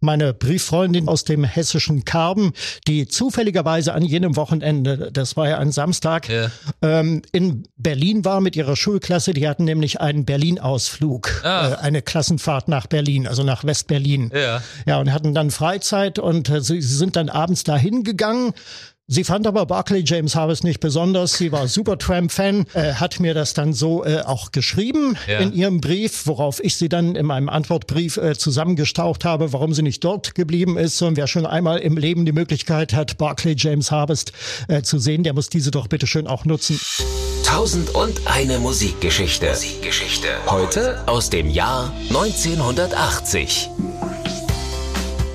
meine Brieffreundin aus dem hessischen Karben, die zufälligerweise an jenem Wochenende, das war ja ein Samstag, ja. Ähm, in Berlin war mit ihrer Schulklasse. Die hatten nämlich einen Berlin-Ausflug, ah. äh, eine Klassenfahrt nach Berlin, also nach West-Berlin. Ja. ja, und hatten dann Freizeit und äh, sie sind dann abends dahin gegangen Sie fand aber Barclay James Harvest nicht besonders. Sie war Supertramp-Fan, äh, hat mir das dann so äh, auch geschrieben ja. in ihrem Brief, worauf ich sie dann in meinem Antwortbrief äh, zusammengestaucht habe, warum sie nicht dort geblieben ist. Und wer schon einmal im Leben die Möglichkeit hat, Barclay James Harvest äh, zu sehen, der muss diese doch bitte schön auch nutzen. Tausend und eine Musikgeschichte. Musikgeschichte. Heute aus dem Jahr 1980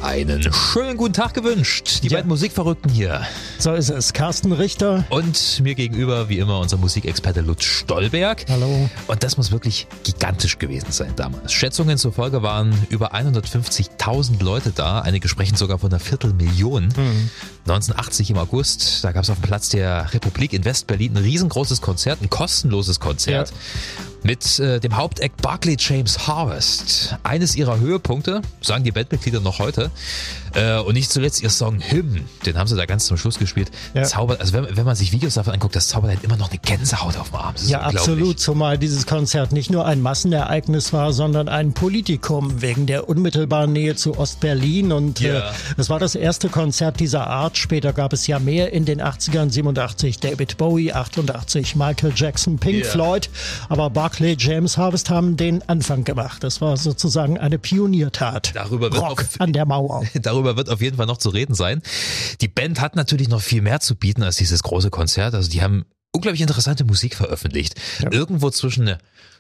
einen schönen guten Tag gewünscht. Die ja. beiden Musikverrückten hier. So ist es. Carsten Richter. Und mir gegenüber, wie immer, unser Musikexperte Lutz Stolberg. Hallo. Und das muss wirklich gigantisch gewesen sein damals. Schätzungen zufolge waren über 150.000 Leute da. Einige sprechen sogar von einer Viertelmillion. Mhm. 1980 im August, da gab es auf dem Platz der Republik in West-Berlin ein riesengroßes Konzert, ein kostenloses Konzert. Ja mit äh, dem Hauptact Barclay James Harvest. Eines ihrer Höhepunkte, sagen die Bandmitglieder noch heute. Äh, und nicht zuletzt ihr Song Hymn, den haben sie da ganz zum Schluss gespielt. Ja. Zaubert, also wenn, wenn man sich Videos davon anguckt, das zaubert halt immer noch eine Gänsehaut auf dem Arm. ja, absolut, zumal dieses Konzert nicht nur ein Massenereignis war, sondern ein Politikum wegen der unmittelbaren Nähe zu Ostberlin. Und äh, ja. äh, war das erste Konzert dieser Art. Später gab es ja mehr in den 80ern, 87 David Bowie, 88 Michael Jackson, Pink yeah. Floyd. Aber Barclay James Harvest haben den Anfang gemacht. Das war sozusagen eine Pioniertat. Darüber wird Rock an der Mauer. Darüber darüber wird auf jeden Fall noch zu reden sein. Die Band hat natürlich noch viel mehr zu bieten als dieses große Konzert. Also die haben unglaublich interessante Musik veröffentlicht. Ja. Irgendwo zwischen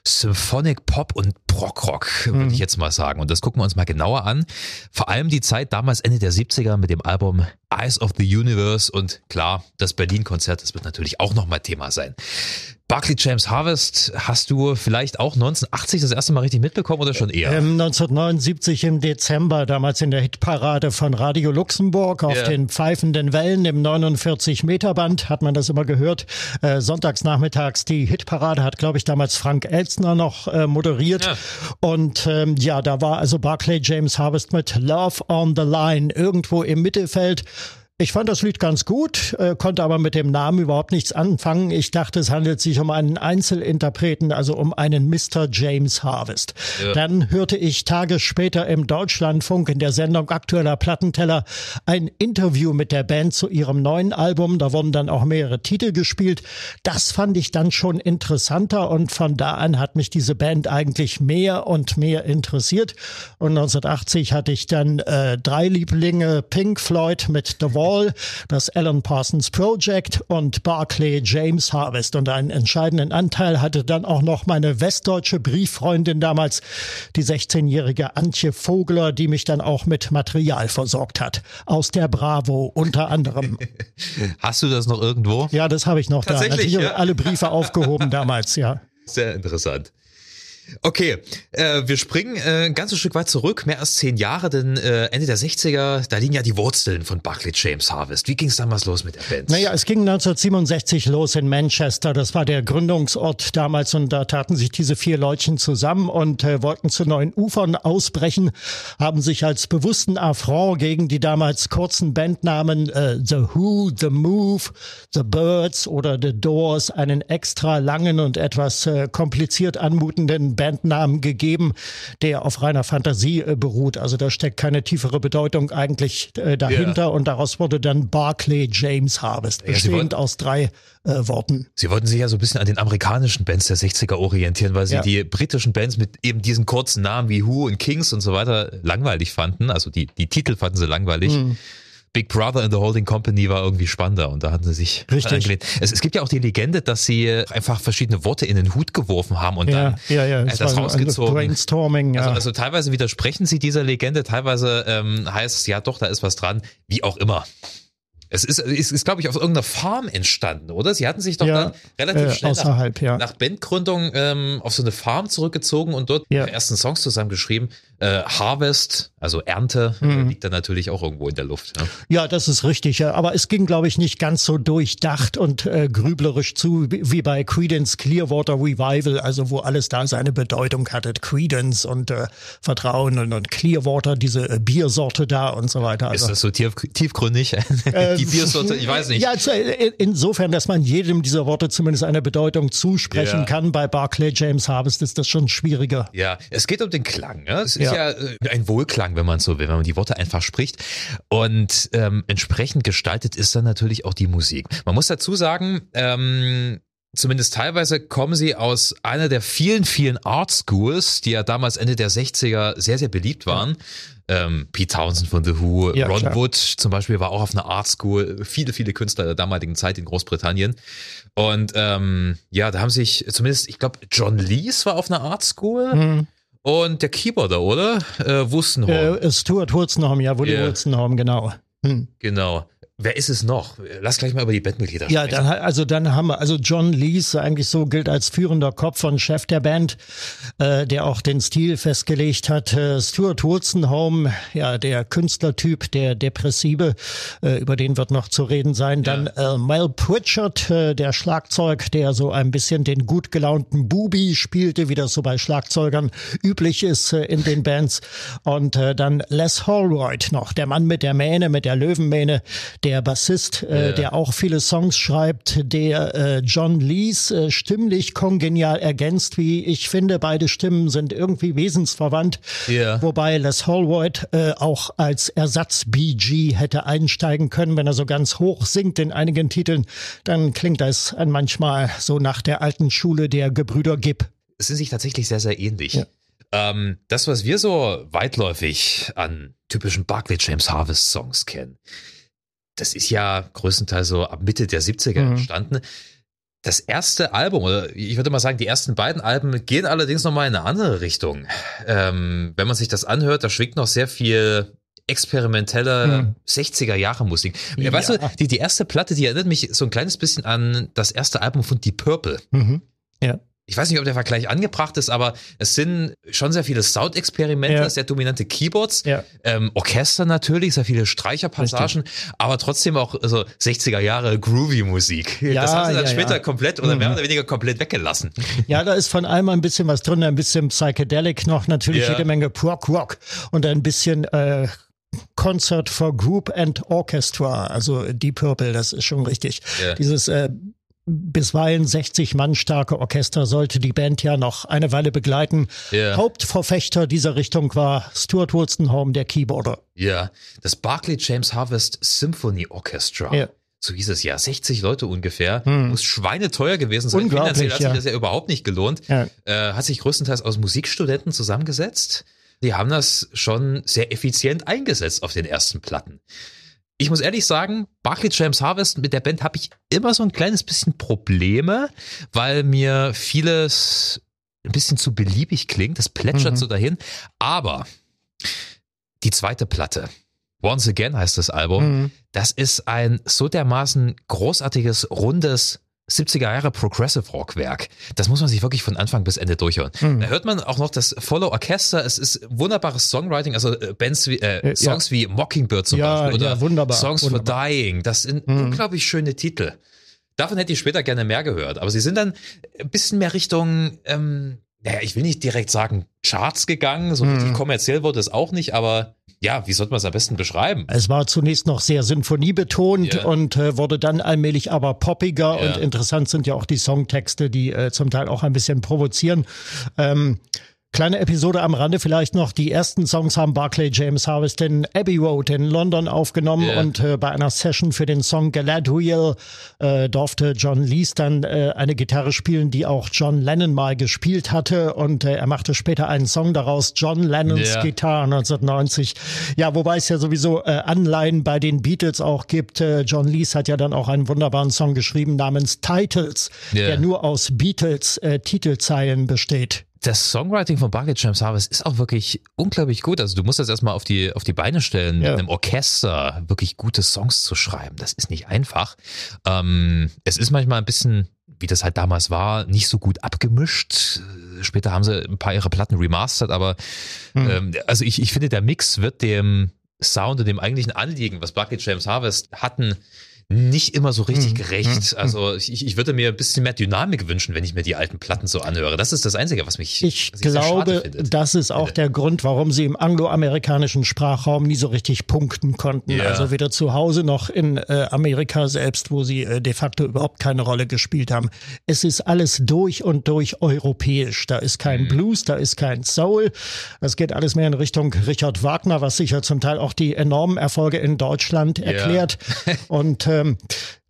Symphonic Pop und Prog-Rock, würde mhm. ich jetzt mal sagen. Und das gucken wir uns mal genauer an. Vor allem die Zeit damals Ende der 70er mit dem Album Eyes of the Universe und klar, das Berlin-Konzert, das wird natürlich auch nochmal Thema sein. Barclay James Harvest hast du vielleicht auch 1980 das erste Mal richtig mitbekommen oder schon eher? Ähm, 1979 im Dezember, damals in der Hitparade von Radio Luxemburg auf yeah. den pfeifenden Wellen im 49-Meter-Band hat man das immer gehört. Äh, sonntags nachmittags die Hitparade hat, glaube ich, damals Frank Elstner noch äh, moderiert. Ja. Und ähm, ja, da war also Barclay James Harvest mit Love on the Line irgendwo im Mittelfeld. Ich fand das Lied ganz gut, äh, konnte aber mit dem Namen überhaupt nichts anfangen. Ich dachte, es handelt sich um einen Einzelinterpreten, also um einen Mr. James Harvest. Ja. Dann hörte ich Tage später im Deutschlandfunk in der Sendung Aktueller Plattenteller ein Interview mit der Band zu ihrem neuen Album. Da wurden dann auch mehrere Titel gespielt. Das fand ich dann schon interessanter und von da an hat mich diese Band eigentlich mehr und mehr interessiert. Und 1980 hatte ich dann äh, drei Lieblinge, Pink Floyd mit The Wall Hall, das Alan Parsons Project und Barclay James Harvest. Und einen entscheidenden Anteil hatte dann auch noch meine westdeutsche Brieffreundin damals, die 16-jährige Antje Vogler, die mich dann auch mit Material versorgt hat. Aus der Bravo unter anderem. Hast du das noch irgendwo? Ja, das habe ich noch da. Natürlich ja? alle Briefe aufgehoben damals, ja. Sehr interessant. Okay, äh, wir springen äh, ein ganzes Stück weit zurück, mehr als zehn Jahre, denn äh, Ende der 60er, da liegen ja die Wurzeln von Barclay James Harvest. Wie ging es damals los mit der Band? Naja, es ging 1967 los in Manchester. Das war der Gründungsort damals und da taten sich diese vier Leutchen zusammen und äh, wollten zu neuen Ufern ausbrechen, haben sich als bewussten Affront gegen die damals kurzen Bandnamen äh, The Who, The Move, The Birds oder The Doors einen extra langen und etwas äh, kompliziert anmutenden Bandnamen gegeben, der auf reiner Fantasie äh, beruht. Also da steckt keine tiefere Bedeutung eigentlich äh, dahinter yeah. und daraus wurde dann Barclay James Harvest, bestehend ja, aus drei äh, Worten. Sie wollten sich ja so ein bisschen an den amerikanischen Bands der 60er orientieren, weil sie ja. die britischen Bands mit eben diesen kurzen Namen wie Who und Kings und so weiter langweilig fanden. Also die, die Titel fanden sie langweilig. Mhm. Big Brother in the Holding Company war irgendwie spannender und da hatten sie sich Richtig. angelehnt. Es, es, gibt ja auch die Legende, dass sie einfach verschiedene Worte in den Hut geworfen haben und ja, dann ja, ja, das, das rausgezogen. Brainstorming, ja. Also, also, teilweise widersprechen sie dieser Legende, teilweise ähm, heißt es ja doch, da ist was dran, wie auch immer. Es ist, ist, ist glaube ich, auf irgendeiner Farm entstanden, oder? Sie hatten sich doch ja, dann relativ äh, schnell nach, ja. nach Bandgründung ähm, auf so eine Farm zurückgezogen und dort ja. ihre ersten Songs zusammengeschrieben. Äh, Harvest, also Ernte, mhm. liegt da natürlich auch irgendwo in der Luft. Ne? Ja, das ist richtig. Aber es ging, glaube ich, nicht ganz so durchdacht und äh, grüblerisch zu wie bei Credence Clearwater Revival, also wo alles da seine Bedeutung hatte. Credence und äh, Vertrauen und, und Clearwater, diese äh, Biersorte da und so weiter. Also, ist das so tief, tiefgründig? Die Biersorte, ich weiß nicht. Ja, äh, insofern, dass man jedem dieser Worte zumindest eine Bedeutung zusprechen ja. kann. Bei Barclay James Harvest ist das schon schwieriger. Ja, es geht um den Klang. Ne? Es ist ja, ja äh, ein Wohlklang, wenn man so will, wenn man die Worte einfach spricht. Und ähm, entsprechend gestaltet ist dann natürlich auch die Musik. Man muss dazu sagen, ähm, zumindest teilweise kommen sie aus einer der vielen, vielen Art Schools, die ja damals Ende der 60er sehr, sehr beliebt waren. Ähm, Pete Townsend von The Who, ja, Ron klar. Wood zum Beispiel war auch auf einer Art School, viele, viele Künstler der damaligen Zeit in Großbritannien. Und ähm, ja, da haben sich zumindest, ich glaube, John Lees war auf einer Art School. Mhm. Und der Keyboarder, oder? Äh, Wustenholm. Äh, Stuart Wurzenholm, ja, Woody yeah. Wurzenholm, genau. Hm. Genau. Wer ist es noch? Lass gleich mal über die Bandmitglieder sprechen. Ja, dann, also dann haben wir, also John Lees eigentlich so gilt als führender Kopf und Chef der Band, äh, der auch den Stil festgelegt hat. Äh, Stuart Wolstenholme, ja, der Künstlertyp, der Depressive, äh, über den wird noch zu reden sein. Dann ja. äh, Mel Pritchard, äh, der Schlagzeug, der so ein bisschen den gut gelaunten Bubi spielte, wie das so bei Schlagzeugern üblich ist äh, in den Bands. Und äh, dann Les Holroyd noch, der Mann mit der Mähne, mit der Löwenmähne, der Bassist, äh, der auch viele Songs schreibt, der äh, John Lees äh, stimmlich kongenial ergänzt, wie ich finde. Beide Stimmen sind irgendwie wesensverwandt. Yeah. Wobei Les Hallward äh, auch als Ersatz-BG hätte einsteigen können, wenn er so ganz hoch singt in einigen Titeln. Dann klingt das manchmal so nach der alten Schule der Gebrüder Gibb. Es sind sich tatsächlich sehr, sehr ähnlich. Ja. Ähm, das, was wir so weitläufig an typischen Barclay James Harvest Songs kennen, das ist ja größtenteils so ab Mitte der 70er mhm. entstanden. Das erste Album, oder ich würde mal sagen, die ersten beiden Alben gehen allerdings nochmal in eine andere Richtung. Ähm, wenn man sich das anhört, da schwingt noch sehr viel experimentelle hm. 60er Jahre Musik. Ja. Weißt du, die, die erste Platte, die erinnert mich so ein kleines bisschen an das erste Album von Deep Purple. Mhm. Ja ich weiß nicht, ob der Vergleich angebracht ist, aber es sind schon sehr viele Soundexperimente, ja. sehr dominante Keyboards, ja. ähm, Orchester natürlich, sehr viele Streicherpassagen, Richtig. aber trotzdem auch also 60er Jahre Groovy Musik. Ja, das haben sie dann später komplett oder mhm. mehr oder weniger komplett weggelassen. Ja, da ist von allem ein bisschen was drin, ein bisschen Psychedelic noch, natürlich jede Menge Prog Rock und ein bisschen äh, Concert for Group and Orchestra, also Deep Purple, das ist schon richtig. Yeah. Dieses äh, bisweilen 60 Mann starke Orchester sollte die Band ja noch eine Weile begleiten. Yeah. Hauptverfechter dieser Richtung war Stuart Wolstenholme, der Keyboarder. Ja, das Barclay James Harvest Symphony Orchestra. Ja. So hieß es ja, 60 Leute ungefähr. Hm. Muss schweineteuer gewesen sein. Finanziell hat sich das ja überhaupt nicht gelohnt. Ja. Äh, hat sich größtenteils aus Musikstudenten zusammengesetzt. Die haben das schon sehr effizient eingesetzt auf den ersten Platten ich muss ehrlich sagen, Barclay James Harvest mit der Band habe ich immer so ein kleines bisschen Probleme, weil mir vieles ein bisschen zu beliebig klingt. Das plätschert mhm. so dahin. Aber die zweite Platte, Once Again heißt das Album, mhm. das ist ein so dermaßen großartiges, rundes 70er Jahre Progressive Rock Werk. Das muss man sich wirklich von Anfang bis Ende durchhören. Mhm. Da hört man auch noch das Follow Orchester. Es ist wunderbares Songwriting, also äh, Bands wie, äh, äh Songs ja. wie Mockingbird zum ja, Beispiel oder ja, wunderbar, Songs wunderbar. for Dying. Das sind mhm. unglaublich schöne Titel. Davon hätte ich später gerne mehr gehört. Aber sie sind dann ein bisschen mehr Richtung, ähm, naja, ich will nicht direkt sagen Charts gegangen. So richtig kommerziell wurde es auch nicht, aber ja, wie sollte man es am besten beschreiben? Es war zunächst noch sehr sinfoniebetont yeah. und äh, wurde dann allmählich aber poppiger yeah. und interessant sind ja auch die Songtexte, die äh, zum Teil auch ein bisschen provozieren. Ähm, Kleine Episode am Rande vielleicht noch. Die ersten Songs haben Barclay James Harvest in Abbey Road in London aufgenommen yeah. und äh, bei einer Session für den Song Galadriel äh, durfte John Lees dann äh, eine Gitarre spielen, die auch John Lennon mal gespielt hatte und äh, er machte später einen Song daraus, John Lennons yeah. Gitarre 1990. Ja, wobei es ja sowieso äh, Anleihen bei den Beatles auch gibt. Äh, John Lees hat ja dann auch einen wunderbaren Song geschrieben namens Titles, yeah. der nur aus Beatles äh, Titelzeilen besteht das Songwriting von Bucket James Harvest ist auch wirklich unglaublich gut. Also du musst das erstmal auf die, auf die Beine stellen, ja. mit einem Orchester wirklich gute Songs zu schreiben. Das ist nicht einfach. Ähm, es ist manchmal ein bisschen wie das halt damals war, nicht so gut abgemischt. Später haben sie ein paar ihrer Platten remastert, aber mhm. ähm, also ich, ich finde, der Mix wird dem Sound und dem eigentlichen Anliegen, was Bucket James Harvest hatten, nicht immer so richtig mhm. gerecht. Mhm. Also ich, ich würde mir ein bisschen mehr Dynamik wünschen, wenn ich mir die alten Platten so anhöre. Das ist das Einzige, was mich. Ich was ich glaube, das ist auch der Grund, warum sie im angloamerikanischen Sprachraum nie so richtig punkten konnten. Ja. Also weder zu Hause noch in äh, Amerika selbst, wo sie äh, de facto überhaupt keine Rolle gespielt haben. Es ist alles durch und durch europäisch. Da ist kein mhm. Blues, da ist kein Soul. Das geht alles mehr in Richtung Richard Wagner, was sicher zum Teil auch die enormen Erfolge in Deutschland erklärt. Ja. und äh, ähm,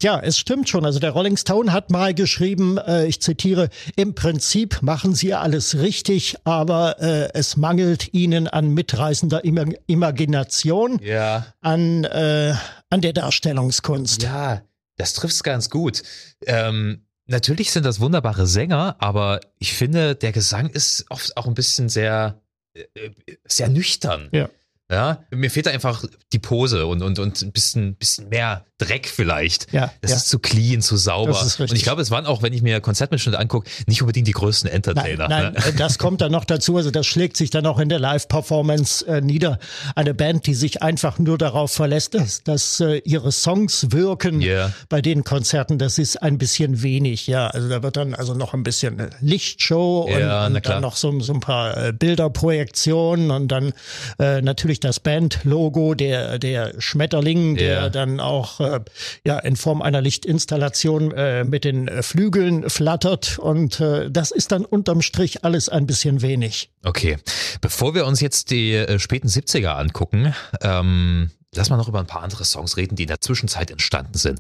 ja, es stimmt schon. Also der Rolling Stone hat mal geschrieben, äh, ich zitiere, im Prinzip machen sie alles richtig, aber äh, es mangelt ihnen an mitreißender Ima Imagination, ja. an, äh, an der Darstellungskunst. Ja, das trifft's ganz gut. Ähm Natürlich sind das wunderbare Sänger, aber ich finde, der Gesang ist oft auch ein bisschen sehr, äh, äh, sehr nüchtern. Ja. Ja, mir fehlt da einfach die Pose und, und, und ein bisschen, bisschen mehr Dreck vielleicht. Ja, das ja. ist zu clean, zu sauber. Und ich glaube, es waren auch, wenn ich mir Konzertmitschnitte angucke, nicht unbedingt die größten Entertainer. Nein, nein ne? das kommt dann noch dazu. Also das schlägt sich dann auch in der Live-Performance äh, nieder. Eine Band, die sich einfach nur darauf verlässt, dass, dass äh, ihre Songs wirken yeah. bei den Konzerten, das ist ein bisschen wenig. Ja, also da wird dann also noch ein bisschen äh, Lichtshow ja, und, und dann noch so, so ein paar äh, Bilderprojektionen und dann äh, natürlich das Band-Logo, der, der Schmetterling, der yeah. dann auch äh, ja in Form einer Lichtinstallation äh, mit den äh, Flügeln flattert und äh, das ist dann unterm Strich alles ein bisschen wenig. Okay, bevor wir uns jetzt die äh, späten 70er angucken, ähm, lass mal noch über ein paar andere Songs reden, die in der Zwischenzeit entstanden sind.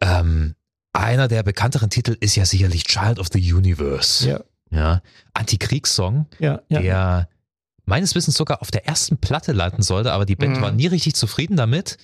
Ähm, einer der bekannteren Titel ist ja sicherlich Child of the Universe. Ja. Ja, Antikriegssong, ja, ja. der meines Wissens sogar auf der ersten Platte landen sollte, aber die Band mhm. war nie richtig zufrieden damit.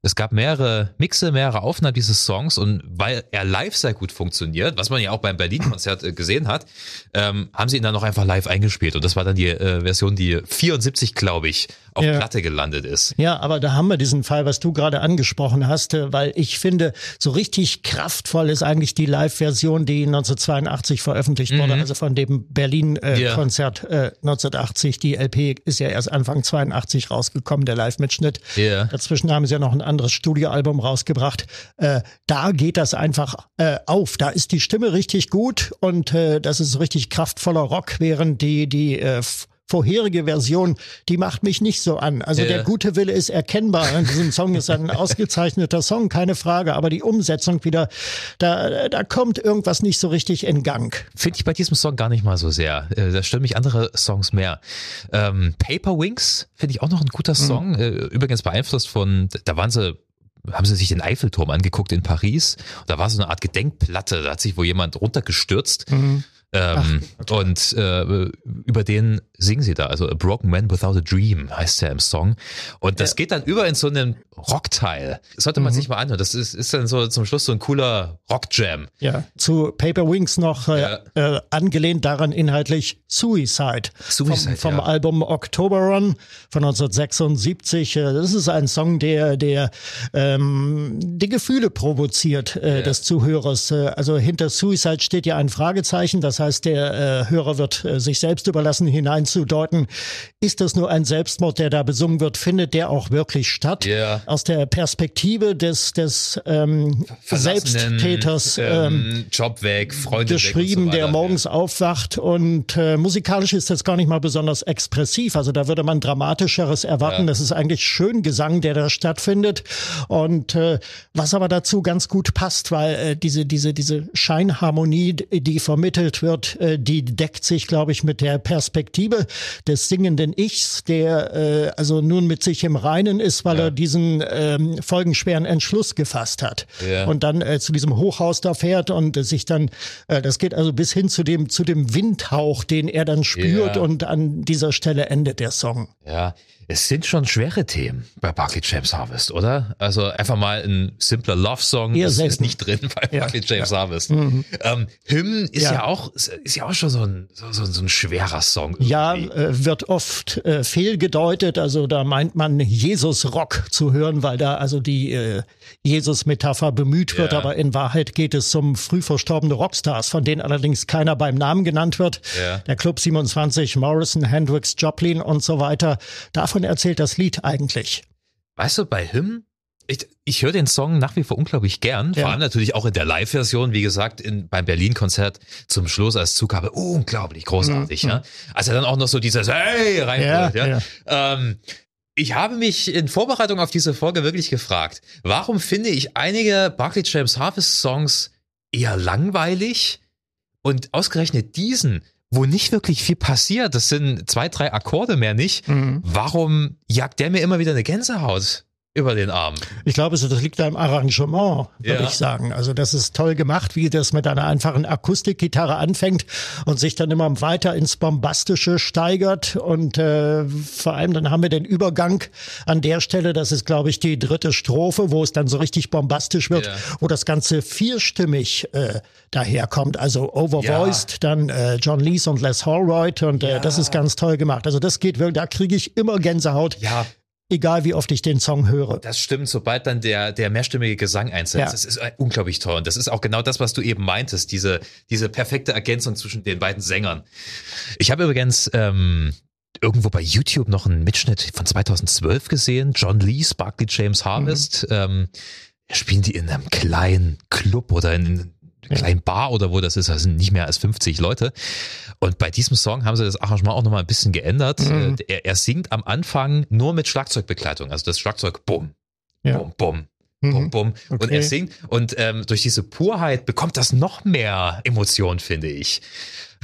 Es gab mehrere Mixe, mehrere Aufnahmen dieses Songs und weil er live sehr gut funktioniert, was man ja auch beim Berlin-Konzert äh, gesehen hat, ähm, haben sie ihn dann noch einfach live eingespielt und das war dann die äh, Version, die 74, glaube ich, auf ja. Platte gelandet ist. Ja, aber da haben wir diesen Fall, was du gerade angesprochen hast, äh, weil ich finde, so richtig kraftvoll ist eigentlich die Live-Version, die 1982 veröffentlicht mhm. wurde, also von dem Berlin-Konzert äh, äh, 1980. Die LP ist ja erst Anfang 82 rausgekommen, der Live-Mitschnitt. Yeah. Dazwischen haben sie ja noch ein anderes Studioalbum rausgebracht. Äh, da geht das einfach äh, auf. Da ist die Stimme richtig gut und äh, das ist richtig kraftvoller Rock, während die, die äh, vorherige Version, die macht mich nicht so an. Also ja. der gute Wille ist erkennbar. In diesem Song ist ein ausgezeichneter Song, keine Frage. Aber die Umsetzung wieder, da, da kommt irgendwas nicht so richtig in Gang. Finde ich bei diesem Song gar nicht mal so sehr. Äh, da stören mich andere Songs mehr. Ähm, Paper Wings finde ich auch noch ein guter mhm. Song. Mhm. Übrigens beeinflusst von, da waren sie haben sie sich den Eiffelturm angeguckt in Paris. Da war so eine Art Gedenkplatte, da hat sich wo jemand runtergestürzt. Mhm. Ähm, Ach, und äh, über den singen sie da. Also A Broken Man Without a Dream heißt er im Song. Und das ja. geht dann über in so einen Rockteil. sollte man mhm. sich mal anhören. Das ist, ist dann so zum Schluss so ein cooler Rockjam. Ja, zu Paper Wings noch äh, ja. äh, angelehnt daran inhaltlich Suicide. Suicide vom, vom ja. Album October Run von 1976. Äh, das ist ein Song, der, der ähm, die Gefühle provoziert äh, des Zuhörers. Äh, also hinter Suicide steht ja ein Fragezeichen. Das heißt, der äh, Hörer wird äh, sich selbst überlassen, hineinzudeuten, ist das nur ein Selbstmord, der da besungen wird? Findet der auch wirklich statt? Yeah. Aus der Perspektive des, des ähm, Selbsttäters ähm, Job weg, Freunde geschrieben, so der morgens ja. aufwacht und äh, musikalisch ist das gar nicht mal besonders expressiv. Also da würde man dramatischeres erwarten. Ja. Das ist eigentlich schön Gesang, der da stattfindet. Und äh, was aber dazu ganz gut passt, weil äh, diese, diese, diese Scheinharmonie, die vermittelt wird, äh, die deckt sich, glaube ich, mit der Perspektive des singenden Ichs, der äh, also nun mit sich im Reinen ist, weil ja. er diesen ähm, folgenschweren Entschluss gefasst hat. Ja. Und dann äh, zu diesem Hochhaus da fährt und äh, sich dann, äh, das geht also bis hin zu dem, zu dem Windhauch, den er dann spürt ja. und an dieser Stelle endet der Song. Ja, Es sind schon schwere Themen bei Barclay James Harvest, oder? Also einfach mal ein simpler Love-Song, das selten. ist nicht drin bei Ja. Barclay James Harvest. Mhm. Ähm, Hymn ist ja. Ja. auch ist ja auch schon so ein, so, so, so ein schwerer Song. Ja, irgendwie. äh, wird oft äh, fehlgedeutet. Also da meint man Jesus-Rock zu hören, weil da also die äh, Jesus-Metapher bemüht wird. Ja. Aber in Wahrheit geht es um früh verstorbene Rockstars, von denen allerdings keiner beim Namen genannt wird. Ja. Der Club 27, Morrison, Hendrix, Joplin und so weiter. Davon erzählt das Lied eigentlich. Weißt du, bei Hymn, ich, ich höre den Song nach wie vor unglaublich gern. Vor Ja. allem natürlich auch in der Live-Version, wie gesagt, in, beim Berlin-Konzert zum Schluss als Zugabe. Unglaublich großartig, ja. Als er dann auch noch so dieses Hey reinholt, ja. Mhm. Ja, Ähm, ich habe mich in Vorbereitung auf diese Folge wirklich gefragt, warum finde ich einige Barclay James Harvest Songs eher langweilig und ausgerechnet diesen, wo nicht wirklich viel passiert, das sind zwei, drei Akkorde mehr nicht, Mhm. warum jagt der mir immer wieder eine Gänsehaut über den Arm? Ich glaube, das liegt da im Arrangement, würde Ja. ich sagen. Also das ist toll gemacht, wie das mit einer einfachen Akustikgitarre anfängt und sich dann immer weiter ins Bombastische steigert. Und äh, vor allem dann haben wir den Übergang an der Stelle, das ist, glaube ich, die dritte Strophe, wo es dann so richtig bombastisch wird, Ja. wo das Ganze vierstimmig äh, daherkommt. Also overvoiced, dann äh, John Lees und Les Holroyd und äh, das ist ganz toll gemacht. Also das geht wirklich, da kriege ich immer Gänsehaut, Ja, egal wie oft ich den Song höre. Das stimmt, sobald dann der, der mehrstimmige Gesang einsetzt. Ja. Das ist äh, unglaublich toll. Und das ist auch genau das, was du eben meintest, diese, diese perfekte Ergänzung zwischen den beiden Sängern. Ich habe übrigens ähm, irgendwo bei YouTube noch einen Mitschnitt von 2012 gesehen. John Lee, Barkley James Harvest. Ähm, spielen die in einem kleinen Club oder in einem kleinen Bar oder wo das ist, das sind nicht mehr als 50 Leute. Und bei diesem Song haben sie das Arrangement auch nochmal ein bisschen geändert. Mhm. Äh, Er, er singt am Anfang nur mit Schlagzeugbegleitung. Also das Schlagzeug, bumm, Ja. bum, bum, Mhm. bum, bum. Und Okay. er singt und ähm, durch diese Purheit bekommt das noch mehr Emotion, finde ich.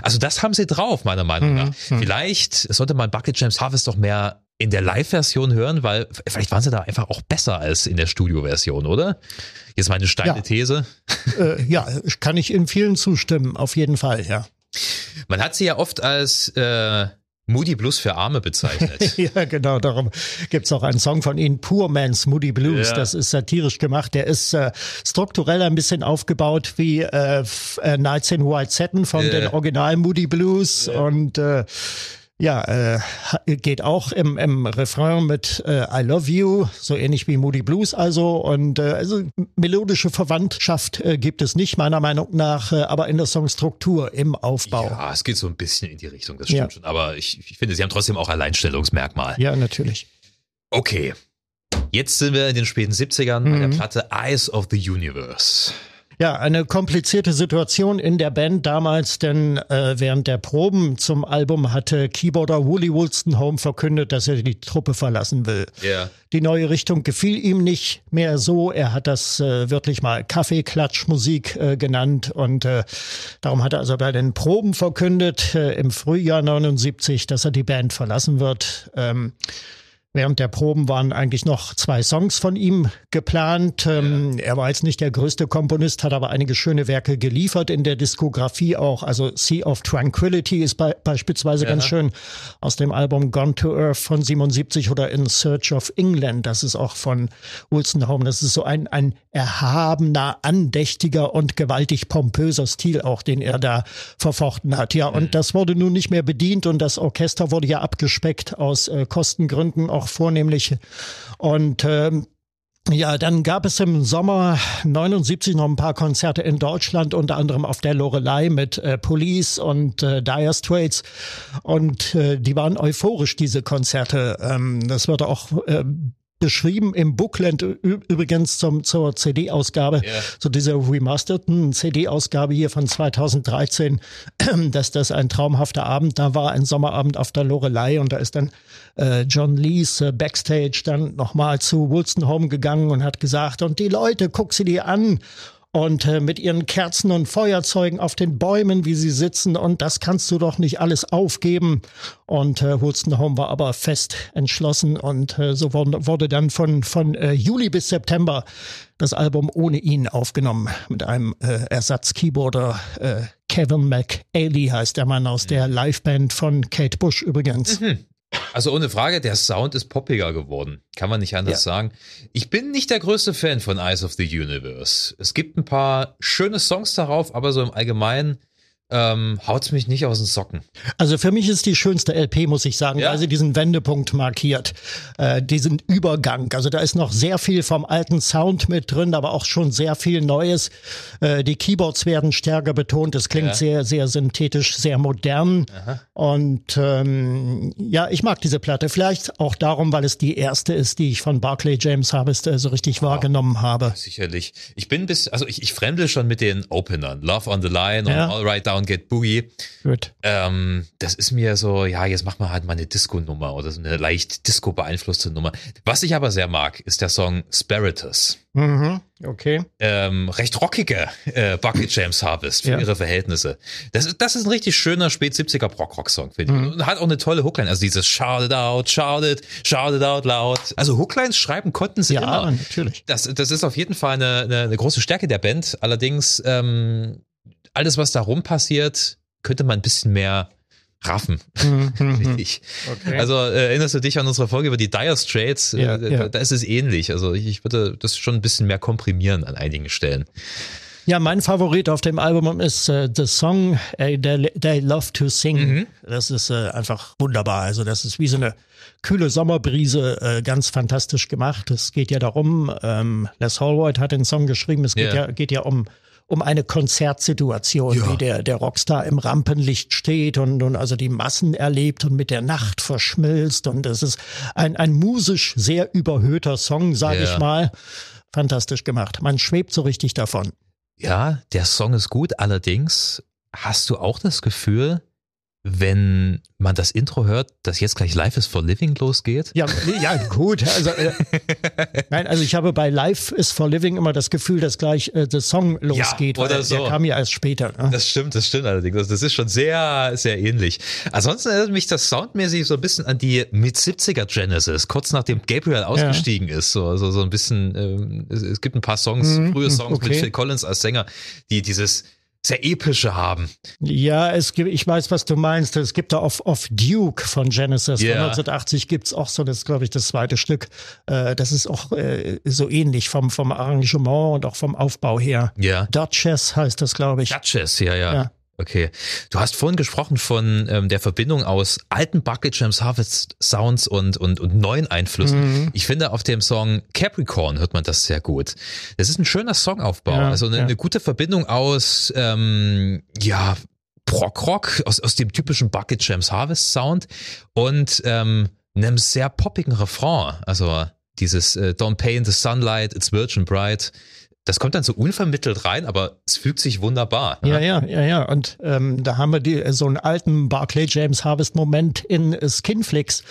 Also das haben sie drauf, meiner Meinung Mhm. nach. Mhm. Vielleicht sollte man Bucket James Harvest doch mehr in der Live-Version hören, weil vielleicht waren sie da einfach auch besser als in der Studio-Version, oder? Jetzt meine steile Ja. These. Äh, ja, kann ich in vielen zustimmen, auf jeden Fall, ja. Man hat sie ja oft als äh, Moody Blues für Arme bezeichnet. Ja, genau, darum gibt's auch einen Song von ihnen, Poor Man's Moody Blues. Ja. Das ist satirisch gemacht. Der ist äh, strukturell ein bisschen aufgebaut wie äh, äh, Nights in White Satin von Ja. den Original Moody Blues und äh, ja, äh, geht auch im, im Refrain mit äh, I Love You, so ähnlich wie Moody Blues also. Und äh, also melodische Verwandtschaft äh, gibt es nicht, meiner Meinung nach, äh, aber in der Songstruktur, im Aufbau. ja, es geht so ein bisschen in die Richtung, das stimmt Ja. schon. Aber ich, ich finde, sie haben trotzdem auch Alleinstellungsmerkmal. Ja, natürlich. Okay. Jetzt sind wir in den späten 70ern bei der Mhm. Platte Eyes of the Universe. Ja, eine komplizierte Situation in der Band damals, denn äh, während der Proben zum Album hatte Keyboarder Wooly Woolstonholme verkündet, dass er die Truppe verlassen will. Ja. Die neue Richtung gefiel ihm nicht mehr so. Er hat das äh, wirklich mal Kaffeeklatschmusik äh, genannt und äh, darum hat er also bei den Proben verkündet äh, im Frühjahr 79, dass er die Band verlassen wird. Ähm, Während der Proben waren eigentlich noch zwei Songs von ihm geplant. Ähm, Er war jetzt nicht der größte Komponist, hat aber einige schöne Werke geliefert in der Diskografie auch. Also Sea of Tranquility ist bei, beispielsweise Ja. ganz schön aus dem Album Gone to Earth von 77 oder In Search of England. Das ist auch von Woolstonholme. Das ist so ein, ein erhabener, andächtiger und gewaltig pompöser Stil auch, den er da verfochten hat. Ja, und das wurde nun nicht mehr bedient und das Orchester wurde ja abgespeckt aus äh, Kostengründen auch vornehmlich. Und ähm, ja, dann gab es im Sommer 79 noch ein paar Konzerte in Deutschland, unter anderem auf der Lorelei mit äh, Police und äh, Dire Straits. Und äh, die waren euphorisch, diese Konzerte. Ähm, das wird auch äh, beschrieben im Booklet ü- übrigens zum, zur CD-Ausgabe, Ja. so dieser remasterten CD-Ausgabe hier von 2013, dass das ein traumhafter Abend da war, ein Sommerabend auf der Lorelei und da ist dann äh, John Lees äh, Backstage dann nochmal zu Woolstonholme gegangen und hat gesagt, und die Leute, guck sie dir an. Und äh, mit ihren Kerzen und Feuerzeugen auf den Bäumen, wie sie sitzen, und das kannst du doch nicht alles aufgeben. Und äh, Woolstonholme war aber fest entschlossen und äh, so wurde, wurde dann von, von äh, Juli bis September das Album ohne ihn aufgenommen mit einem äh, Ersatz-Keyboarder. Äh, Kevin McAley heißt der Mann aus der Liveband von Kate Bush übrigens. Also ohne Frage, der Sound ist poppiger geworden. Kann man nicht anders ja. sagen. Ich bin nicht der größte Fan von Eyes of the Universe. Es gibt ein paar schöne Songs darauf, aber so im Allgemeinen ähm, haut's mich nicht aus den Socken. Also für mich ist die schönste LP, muss ich sagen, ja? weil sie diesen Wendepunkt markiert, äh, diesen Übergang. Also da ist noch sehr viel vom alten Sound mit drin, aber auch schon sehr viel Neues. Äh, die Keyboards werden stärker betont. Es klingt ja. sehr, sehr synthetisch, sehr modern. Aha. Und ähm, ja, ich mag diese Platte. Vielleicht auch darum, weil es die erste ist, die ich von Barclay James Harvest äh, so richtig oh, wahrgenommen habe. Sicherlich. Ich bin bis, also ich, ich fremde schon mit den Openern. Love on the Line ja. und All Right Down Down Get Boogie. Gut. Ähm, das ist mir so, ja, jetzt machen wir halt mal eine Disco-Nummer oder so eine leicht Disco beeinflusste Nummer. Was ich aber sehr mag, ist der Song Spiritus. Mhm, okay. Ähm, recht rockige äh, Bucket James Harvest für ja. ihre Verhältnisse. Das ist, das ist ein richtig schöner spät 70er Prog-Rock-Song, finde ich. Mhm. Und hat auch eine tolle Hookline. Also dieses Shout it out, shout it, shout it out loud. Also Hooklines schreiben konnten sie ja, immer. Ja, natürlich. Das, das ist auf jeden Fall eine, eine, eine große Stärke der Band. Allerdings ähm, alles, was da rum passiert, könnte man ein bisschen mehr raffen. Mhm, okay. Also äh, erinnerst du dich an unsere Folge über die Dire Straits? Ja, äh, ja. Da ist es ähnlich. Also ich, ich würde das schon ein bisschen mehr komprimieren an einigen Stellen. Ja, mein Favorit auf dem Album ist äh, The Song äh, they, they Love to Sing. Mhm. Das ist äh, einfach wunderbar. Also das ist wie so eine kühle Sommerbrise, äh, ganz fantastisch gemacht. Es geht ja darum, ähm, Les Hallward hat den Song geschrieben, es geht ja, ja geht ja um um eine Konzertsituation, ja. wie der, der Rockstar im Rampenlicht steht und, und also die Massen erlebt und mit der Nacht verschmilzt. Und es ist ein, ein musisch sehr überhöhter Song, sage ja. ich mal. Fantastisch gemacht. Man schwebt so richtig davon. Ja, der Song ist gut. Allerdings hast du auch das Gefühl, wenn man das Intro hört, dass jetzt gleich Life is for Living losgeht? Ja, ja gut. Also, äh, nein, also ich habe bei Life is for Living immer das Gefühl, dass gleich äh, der Song losgeht. Ja, oder so. Der kam ja erst später. Ne? Das stimmt, das stimmt allerdings. Das ist schon sehr, sehr ähnlich. Ansonsten erinnert mich das soundmäßig so ein bisschen an die mit 70er Genesis, kurz nachdem Gabriel ausgestiegen ja. ist. So, also so ein bisschen, ähm, es, es, gibt ein paar Songs, mhm, frühe Songs okay. mit Phil Collins als Sänger, die dieses sehr epische haben. Ja, es gibt, ich weiß, was du meinst. Es gibt da auf, auf Duke von Genesis yeah. von 1980 gibt's auch so, das glaube ich das zweite Stück. Äh, das ist auch äh, so ähnlich vom, vom Arrangement und auch vom Aufbau her. Ja. Duchess heißt das, glaube ich. Duchess, ja, ja. ja. Okay. Du hast vorhin gesprochen von ähm, der Verbindung aus alten Bucket Jams Harvest Sounds und, und, und neuen Einflüssen. Mhm. Ich finde, auf dem Song Capricorn hört man das sehr gut. Das ist ein schöner Songaufbau. Ja, also eine, ja. eine, gute Verbindung aus, ähm, ja, Prog-Rock, aus, aus dem typischen Bucket Jams Harvest Sound und ähm, einem sehr poppigen Refrain. Also dieses äh, Don't Pay in the Sunlight, It's Virgin Bright das kommt dann so unvermittelt rein, aber es fügt sich wunderbar. Ne? Ja, ja, ja, ja. Und ähm, da haben wir die, so einen alten Barclay James Harvest Moment in Skinflix,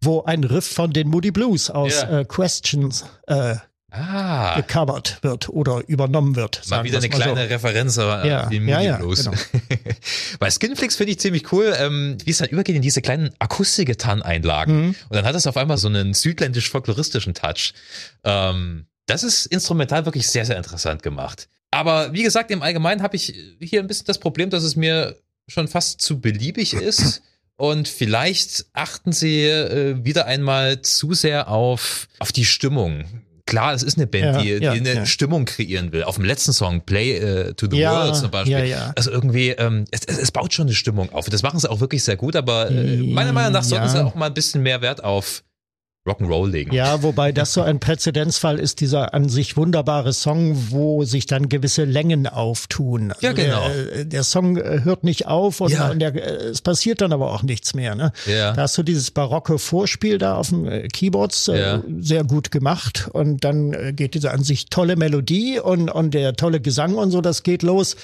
wo ein Riff von den Moody Blues aus ja. äh, Questions äh, ah. gecovert wird oder übernommen wird. Mal wieder eine kleine so. Referenz aber ja. die Moody ja, Blues. Genau. Bei Skinflix finde ich ziemlich cool, ähm, wie es dann übergeht in diese kleinen Akustikgitarren-Einlagen. Mhm. Und dann hat es auf einmal so einen südländisch-folkloristischen Touch. Ähm, das ist instrumental wirklich sehr, sehr interessant gemacht. Aber wie gesagt, im Allgemeinen habe ich hier ein bisschen das Problem, dass es mir schon fast zu beliebig ist. Und vielleicht achten sie äh, wieder einmal zu sehr auf, auf die Stimmung. Klar, es ist eine Band, ja, die, die eine ja. Stimmung kreieren will. Auf dem letzten Song, Play uh, to the ja, World zum Beispiel. Also irgendwie, ähm, es, es, baut schon eine Stimmung auf. Das machen sie auch wirklich sehr gut, aber äh, meiner Meinung nach sollten sie auch mal ein bisschen mehr Wert auf Rock'n'Roll legen. Ja, wobei das so ein Präzedenzfall ist, dieser an sich wunderbare Song, wo sich dann gewisse Längen auftun. Also ja, genau. Der, der, Song äh, hört nicht auf und ja. der, äh, es passiert dann aber auch nichts mehr. Ne? Ja. Da hast du dieses barocke Vorspiel da auf dem äh, Keyboards ja. sehr gut gemacht und dann geht diese an sich tolle Melodie und, und der tolle Gesang und so, das geht los.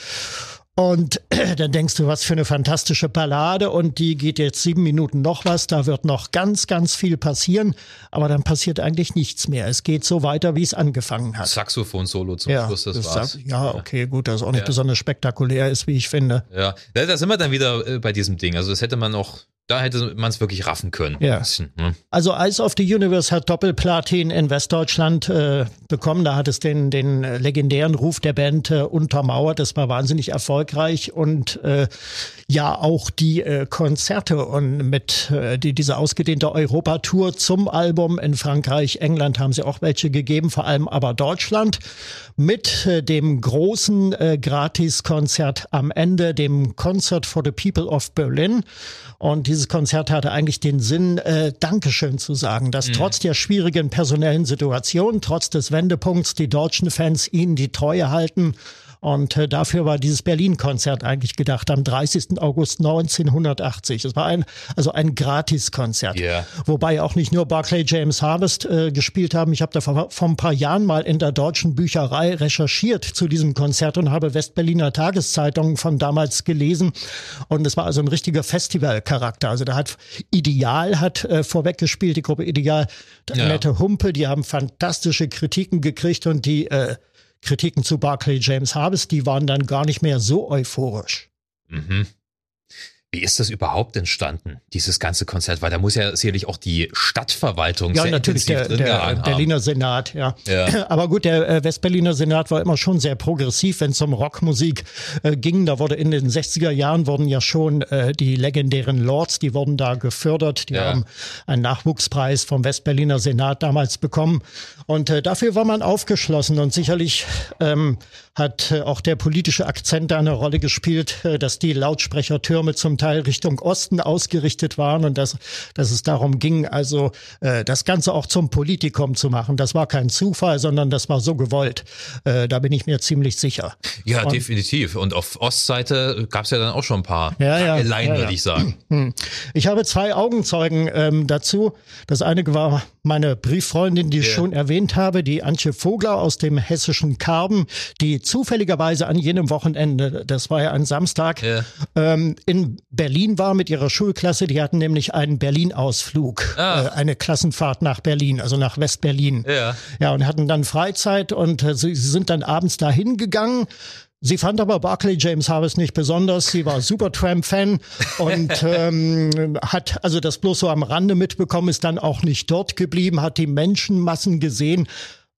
Und dann denkst du, was für eine fantastische Ballade und die geht jetzt sieben Minuten noch was, da wird noch ganz, ganz viel passieren, aber dann passiert eigentlich nichts mehr. Es geht so weiter, wie es angefangen hat. Saxophon-Solo zum ja, Schluss, das, das war's. Ja, okay, gut, das auch nicht ja. besonders spektakulär ist, wie ich finde. Ja, da sind wir dann wieder äh, bei diesem Ding. Also das hätte man noch da hätte man es wirklich raffen können. Ja. Bisschen, ne? Also Eyes of the Universe hat Doppelplatin in Westdeutschland äh, bekommen. Da hat es den, den legendären Ruf der Band äh, untermauert. Das war wahnsinnig erfolgreich und äh, ja auch die äh, Konzerte und mit äh, die, diese ausgedehnte Europatour zum Album in Frankreich, England haben sie auch welche gegeben, vor allem aber Deutschland mit äh, dem großen äh, Gratiskonzert am Ende, dem Concert for the People of Berlin. Und dieses Konzert hatte eigentlich den Sinn, äh, Dankeschön zu sagen, dass mhm. trotz der schwierigen personellen Situation, trotz des Wendepunkts, die deutschen Fans ihnen die Treue halten und äh, dafür war dieses Berlin-Konzert eigentlich gedacht am 30. August 1980. Es war ein, also ein Gratiskonzert. Yeah. Wobei auch nicht nur Barclay James Harvest äh, gespielt haben. Ich habe da vor, vor ein paar Jahren mal in der deutschen Bücherei recherchiert zu diesem Konzert und habe Westberliner Tageszeitungen von damals gelesen. Und es war also ein richtiger Festivalcharakter. Also da hat Ideal hat äh, vorweg gespielt, die Gruppe Ideal, ja. Annette Humpe, die haben fantastische Kritiken gekriegt und die äh, Kritiken zu Barclay James Harvest, die waren dann gar nicht mehr so euphorisch. Mhm. Wie ist das überhaupt entstanden, dieses ganze Konzert? Weil da muss ja sicherlich auch die Stadtverwaltung ja, sehr natürlich der, drin der Berliner Senat, ja. ja. Aber gut, der äh, Westberliner Senat war immer schon sehr progressiv, wenn es um Rockmusik äh, ging. Da wurde in den 60er Jahren wurden ja schon äh, die legendären Lords, die wurden da gefördert. Die ja. haben einen Nachwuchspreis vom Westberliner Senat damals bekommen. Und äh, dafür war man aufgeschlossen und sicherlich ähm, hat äh, auch der politische Akzent da eine Rolle gespielt, äh, dass die Lautsprechertürme zum Teil Richtung Osten ausgerichtet waren und dass, dass es darum ging, also äh, das Ganze auch zum Politikum zu machen. Das war kein Zufall, sondern das war so gewollt. Äh, da bin ich mir ziemlich sicher. Ja, und, definitiv. Und auf Ostseite gab es ja dann auch schon ein paar ja, ja, Leinen, ja, würde ich sagen. Hm. Ich habe zwei Augenzeugen ähm, dazu. Das eine war meine Brieffreundin, die ich schon erwähnt habe, die Antje Vogler aus dem hessischen Karben, die zufälligerweise an jenem Wochenende, das war ja ein Samstag, ja. ähm, in Berlin war mit ihrer Schulklasse. Die hatten nämlich einen Berlin-Ausflug, ah. äh, eine Klassenfahrt nach Berlin, also nach West-Berlin. Ja. ja, und hatten dann Freizeit und äh, sie, sie sind dann abends dahin gegangen. Sie fand aber Barclay James Harvest nicht besonders. Sie war Supertramp-Fan und ähm, hat also das bloß so am Rande mitbekommen, ist dann auch nicht dort geblieben, hat die Menschenmassen gesehen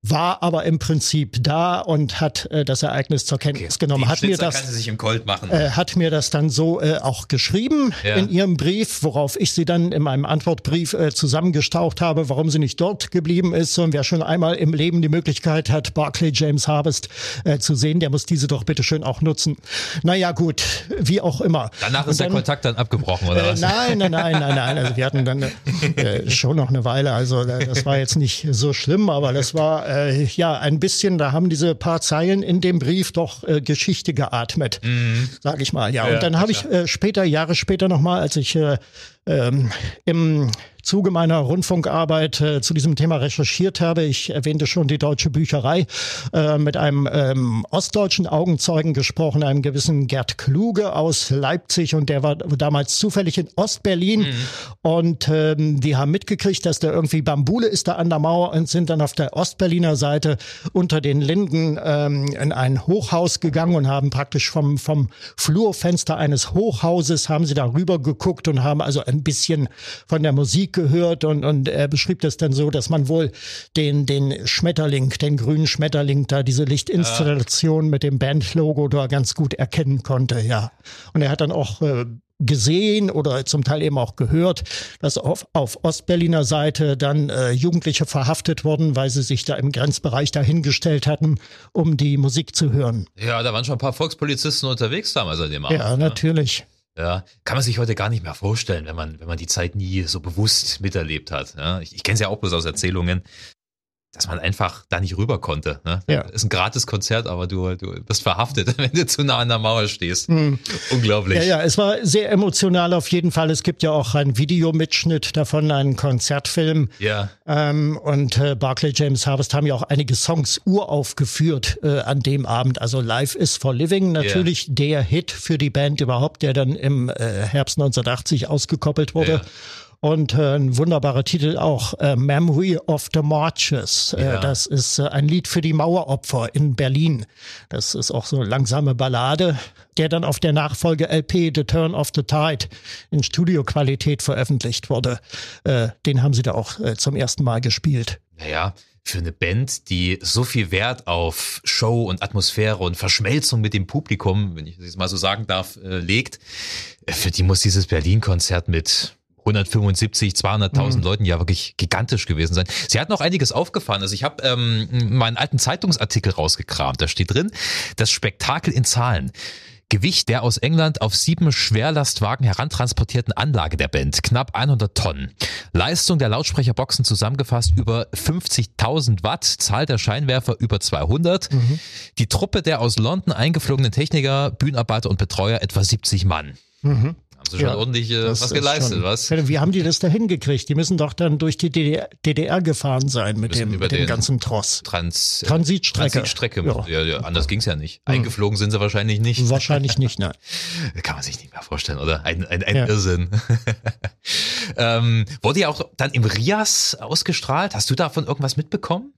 war aber im Prinzip da und hat äh, das Ereignis zur Kenntnis okay. genommen. hat mir das. Äh, hat mir das dann so äh, auch geschrieben ja. in ihrem Brief, worauf ich sie dann in meinem Antwortbrief äh, zusammengestaucht habe, warum sie nicht dort geblieben ist. Und wer schon einmal im Leben die Möglichkeit hat, Barclay James Harvest äh, zu sehen, der muss diese doch bitte schön auch nutzen. Naja, gut, wie auch immer. Danach ist dann, der Kontakt dann abgebrochen, oder äh, was? Nein, nein, nein, nein, nein. Also wir hatten dann äh, schon noch eine Weile. Also äh, das war jetzt nicht so schlimm, aber das war äh, ja ein bisschen, da haben diese paar Zeilen in dem Brief doch äh, Geschichte geatmet, mhm. sage ich mal. Ja, ja und dann habe ich äh, später, Jahre später nochmal, als ich äh, ähm, im Zuge meiner Rundfunkarbeit äh, zu diesem Thema recherchiert habe. Ich erwähnte schon die Deutsche Bücherei, äh, mit einem ähm, ostdeutschen Augenzeugen gesprochen, einem gewissen Gerd Kluge aus Leipzig und der war damals zufällig in Ostberlin mhm. und ähm, die haben mitgekriegt, dass da irgendwie Bambule ist da an der Mauer und sind dann auf der Ostberliner Seite unter den Linden ähm, in ein Hochhaus gegangen und haben praktisch vom, vom Flurfenster eines Hochhauses haben sie da rüber geguckt und haben also ein bisschen von der Musik Musik gehört und, und er beschrieb das dann so, dass man wohl den, den Schmetterling, den grünen Schmetterling da, diese Lichtinstallation ja. mit dem Bandlogo da ganz gut erkennen konnte, ja. Und er hat dann auch äh, gesehen oder zum Teil eben auch gehört, dass auf, auf Ostberliner Seite dann äh, Jugendliche verhaftet wurden, weil sie sich da im Grenzbereich dahingestellt hatten, um die Musik zu hören. Ja, da waren schon ein paar Volkspolizisten unterwegs damals an dem Abend. Ja, ne? natürlich. Ja, kann man sich heute gar nicht mehr vorstellen, wenn man, wenn man die Zeit nie so bewusst miterlebt hat. Ja, ich ich kenne es ja auch bloß aus Erzählungen dass man einfach da nicht rüber konnte. Ne? Ja. Ist ein gratis Konzert, aber du, du bist verhaftet, wenn du zu nah an der Mauer stehst. Mhm. Unglaublich. Ja, ja, es war sehr emotional auf jeden Fall. Es gibt ja auch einen Videomitschnitt davon, einen Konzertfilm. Ja. Ähm, und äh, Barclay James Harvest haben ja auch einige Songs uraufgeführt äh, an dem Abend. Also Life is for Living, natürlich yeah. der Hit für die Band überhaupt, der dann im äh, Herbst 1980 ausgekoppelt wurde. Yeah. Und äh, ein wunderbarer Titel auch, äh, Memory of the Marches. Äh, Ja. das ist äh, ein Lied für die Maueropfer in Berlin. Das ist auch so eine langsame Ballade, der dann auf der Nachfolge-LP The Turn of the Tide in Studioqualität veröffentlicht wurde. Äh, den haben sie da auch äh, zum ersten Mal gespielt. Naja, für eine Band, die so viel Wert auf Show und Atmosphäre und Verschmelzung mit dem Publikum, wenn ich das mal so sagen darf, äh, legt, äh, für die muss dieses Berlin-Konzert mit 175, 200.000 Leuten ja wirklich gigantisch gewesen sein. Sie hat noch einiges aufgefahren. Also ich habe ähm, meinen alten Zeitungsartikel rausgekramt. Da steht drin, das Spektakel in Zahlen. Gewicht der aus England auf sieben Schwerlastwagen herantransportierten Anlage der Band, knapp 100 Tonnen. Leistung der Lautsprecherboxen zusammengefasst über 50.000 Watt, Zahl der Scheinwerfer über 200. Die Truppe der aus London eingeflogenen Techniker, Bühnenarbeiter und Betreuer etwa 70 Mann. Haben sie schon Ja, ordentlich äh, was ist geleistet, schon- was? Wie haben die das da hingekriegt? Die müssen doch dann durch die DDR, DDR gefahren sein mit dem, mit dem ganzen Tross. Trans, äh, Transitstrecke. Transitstrecke. Ja. Ja. Ja, anders ging's ja nicht. Eingeflogen sind sie wahrscheinlich nicht. Wahrscheinlich nicht, nein. Kann man sich nicht mehr vorstellen, oder? Ein, ein, ein Ja. Irrsinn. ähm, wurde ja auch dann im Rias ausgestrahlt. Hast du davon irgendwas mitbekommen?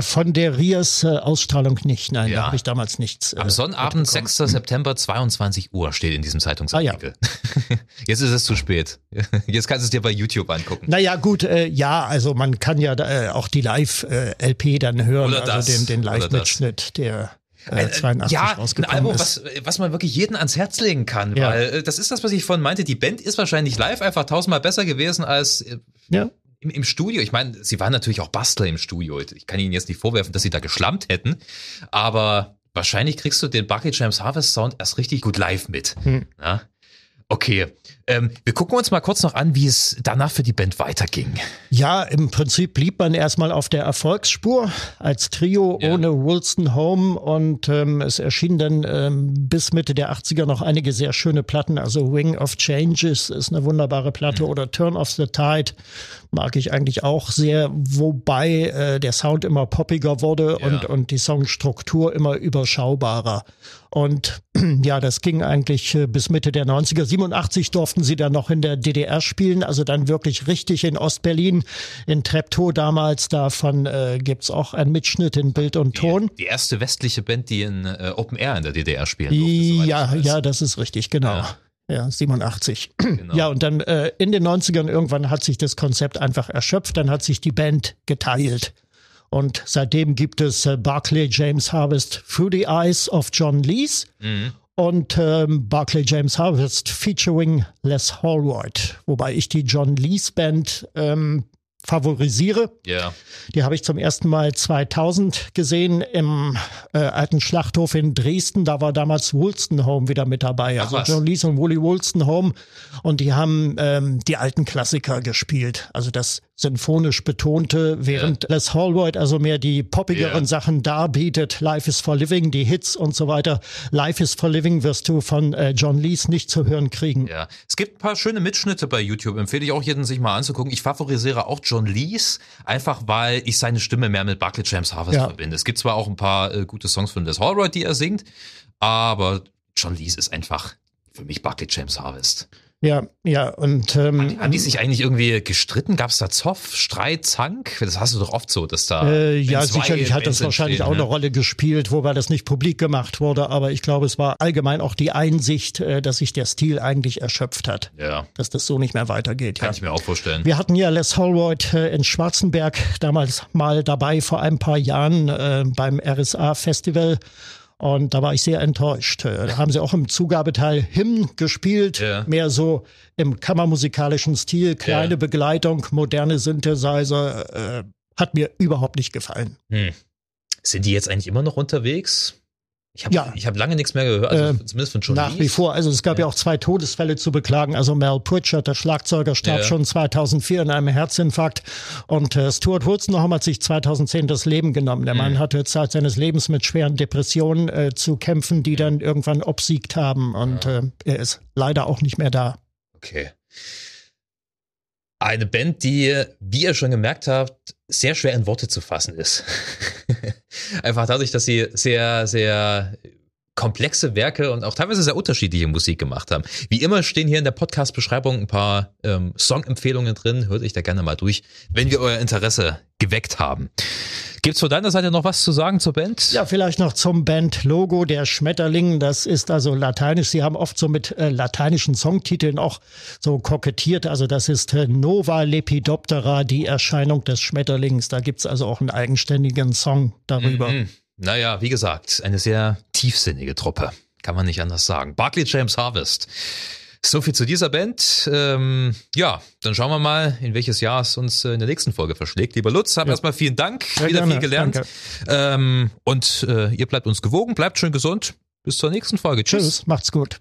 Von der Rias-Ausstrahlung nicht, nein, Ja. da habe ich damals nichts. äh, Am Sonnabend, mitbekommen. 6. September, 22 Uhr steht in diesem Zeitungsartikel. Jetzt ist es zu spät. Jetzt kannst du es dir bei YouTube angucken. Naja, gut, äh, ja, also man kann ja äh, auch die Live-LP dann hören, Oder das, also den, den das. Live-Mitschnitt, der äh, Ein- 82 ja, ein Album, was, was man wirklich jeden ans Herz legen kann, Ja. weil äh, das ist das, was ich vorhin meinte. Die Band ist wahrscheinlich live einfach tausendmal besser gewesen als äh, ja. Im, im Studio. Ich meine, sie waren natürlich auch Bastler im Studio. Ich kann ihnen jetzt nicht vorwerfen, dass sie da geschlampt hätten, aber wahrscheinlich kriegst du den Bucky James Harvest Sound erst richtig gut live mit. Hm. Okay, ähm, wir gucken uns mal kurz noch an, wie es danach für die Band weiterging. Ja, im Prinzip blieb man erstmal auf der Erfolgsspur als Trio Ja. ohne Woolston Home und ähm, es erschienen dann ähm, bis Mitte der 80er noch einige sehr schöne Platten. Also Wing of Changes ist eine wunderbare Platte Mhm. oder Turn of the Tide mag ich eigentlich auch sehr, wobei äh, der Sound immer poppiger wurde Ja. und, und die Songstruktur immer überschaubarer. Und ja, das ging eigentlich äh, bis Mitte der 90er. 87 durften sie dann noch in der DDR spielen, also dann wirklich richtig in Ostberlin, in Treptow damals. Davon äh, gibt's auch einen Mitschnitt in Bild und Ton. Die, die erste westliche Band, die in äh, Open Air in der DDR spielen durfte. Ja, ja, das ist richtig, genau. Ja. Ja, 87. Genau. Ja, und dann äh, in den 90ern irgendwann hat sich das Konzept einfach erschöpft, dann hat sich die Band geteilt. Und seitdem gibt es äh, Barclay James Harvest Through the Eyes of John Lees Mhm. Und ähm, Barclay James Harvest featuring Les Holroyd, wobei ich die John Lees Band ähm, favorisiere. Ja. Die habe ich zum ersten Mal 2000 gesehen im äh, alten Schlachthof in Dresden. Da war damals Woolston wieder mit dabei. Ach Also was. John Lees und Wooly Woolston Und die haben ähm, die alten Klassiker gespielt. Also das sinfonisch betonte, während Les Holroyd also mehr die poppigeren Ja. Sachen darbietet. Life is for Living, die Hits und so weiter. Life is for Living wirst du von äh, John Lees nicht zu hören kriegen. Ja, es gibt ein paar schöne Mitschnitte bei YouTube, empfehle ich auch jedem, sich mal anzugucken. Ich favorisiere auch John Lees, einfach weil ich seine Stimme mehr mit Barclay James Harvest Ja. verbinde. Es gibt zwar auch ein paar äh, gute Songs von Les Holroyd, die er singt, aber John Lees ist einfach für mich Barclay James Harvest. Ja, ja, und ähm, Haben die sich eigentlich irgendwie gestritten? Gab es da Zoff, Streit, Zank? Das hast du doch oft so, dass da. Äh, ja, sicherlich hat das wahrscheinlich auch entstehen, eine ne? Rolle gespielt, wobei das nicht publik gemacht wurde. Aber ich glaube, es war allgemein auch die Einsicht, äh, dass sich der Stil eigentlich erschöpft hat, Ja, dass das so nicht mehr weitergeht. kann Ja. ich mir auch vorstellen. Wir hatten ja Les Holroyd äh, in Schwarzenberg damals mal dabei vor ein paar Jahren äh, beim RSA-Festival. Und da war ich sehr enttäuscht. Äh, Da haben sie auch im Zugabeteil Hymn gespielt, Ja. mehr so im kammermusikalischen Stil, kleine Ja. Begleitung, moderne Synthesizer. Äh, hat mir überhaupt nicht gefallen. Hm. Sind die jetzt eigentlich immer noch unterwegs? Ich habe Ja. ich hab lange nichts mehr gehört, also Äh, zumindest von John Nach wie vor. Also es gab ja. auch zwei Todesfälle zu beklagen. Also Mel Pritchard, der Schlagzeuger, starb Ja. schon 2004 an einem Herzinfarkt. Und äh, Stuart Woolstenholm hat sich 2010 das Leben genommen. Der Mhm. Mann hatte Zeit seines Lebens mit schweren Depressionen äh, zu kämpfen, die dann irgendwann obsiegt haben. Und äh, er ist leider auch nicht mehr da. Okay. Eine Band, die, wie ihr schon gemerkt habt, sehr schwer in Worte zu fassen ist. Einfach dadurch, dass sie sehr, sehr komplexe Werke und auch teilweise sehr unterschiedliche Musik gemacht haben. Wie immer stehen hier in der Podcast-Beschreibung ein paar ähm, Song-Empfehlungen drin. Hört euch da gerne mal durch, wenn wir euer Interesse geweckt haben. Gibt's von deiner Seite noch was zu sagen zur Band? Ja, vielleicht noch zum Band-Logo, der Schmetterling. Das ist also lateinisch. Sie haben oft so mit äh, lateinischen Songtiteln auch so kokettiert. Also das ist äh, Nova Lepidoptera, die Erscheinung des Schmetterlings. Da gibt's also auch einen eigenständigen Song darüber. Mhm. Naja, wie gesagt, eine sehr tiefsinnige Truppe. Kann man nicht anders sagen. Barclay James Harvest. So viel zu dieser Band. Ähm, ja, dann schauen wir mal, in welches Jahr es uns äh, in der nächsten Folge verschlägt. Lieber Lutz, haben ja. erstmal vielen Dank. Sehr Wieder gerne. viel gelernt. Ähm, und äh, ihr bleibt uns gewogen, bleibt schön gesund. Bis zur nächsten Folge. Tschüss. Tschüss, macht's gut.